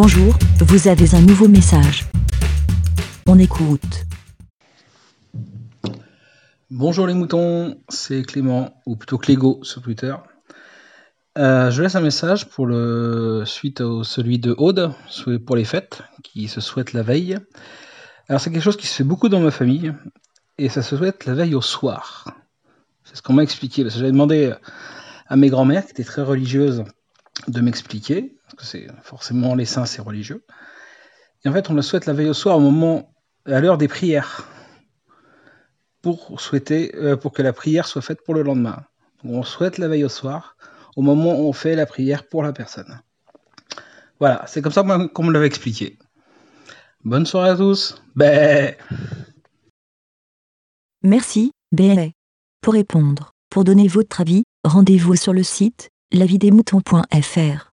Bonjour, vous avez un nouveau message. On écoute. Bonjour les moutons, c'est Clément, ou plutôt Clégo sur Twitter. Euh, je laisse un message pour le suite au celui de Aude pour les fêtes qui se souhaite la veille. Alors c'est quelque chose qui se fait beaucoup dans ma famille et ça se souhaite la veille au soir. C'est ce qu'on m'a expliqué parce que j'avais demandé à mes grands-mères qui étaient très religieuses de m'expliquer parce que c'est forcément les saints c'est religieux. Et en fait on le souhaite la veille au soir au moment à l'heure des prières pour souhaiter euh, pour que la prière soit faite pour le lendemain. on souhaite la veille au soir au moment où on fait la prière pour la personne. Voilà, c'est comme ça qu'on me l'avait expliqué. Bonne soirée à tous. Bé. Merci, Bé. Pour répondre, pour donner votre avis, rendez-vous sur le site lavidemouton.fr.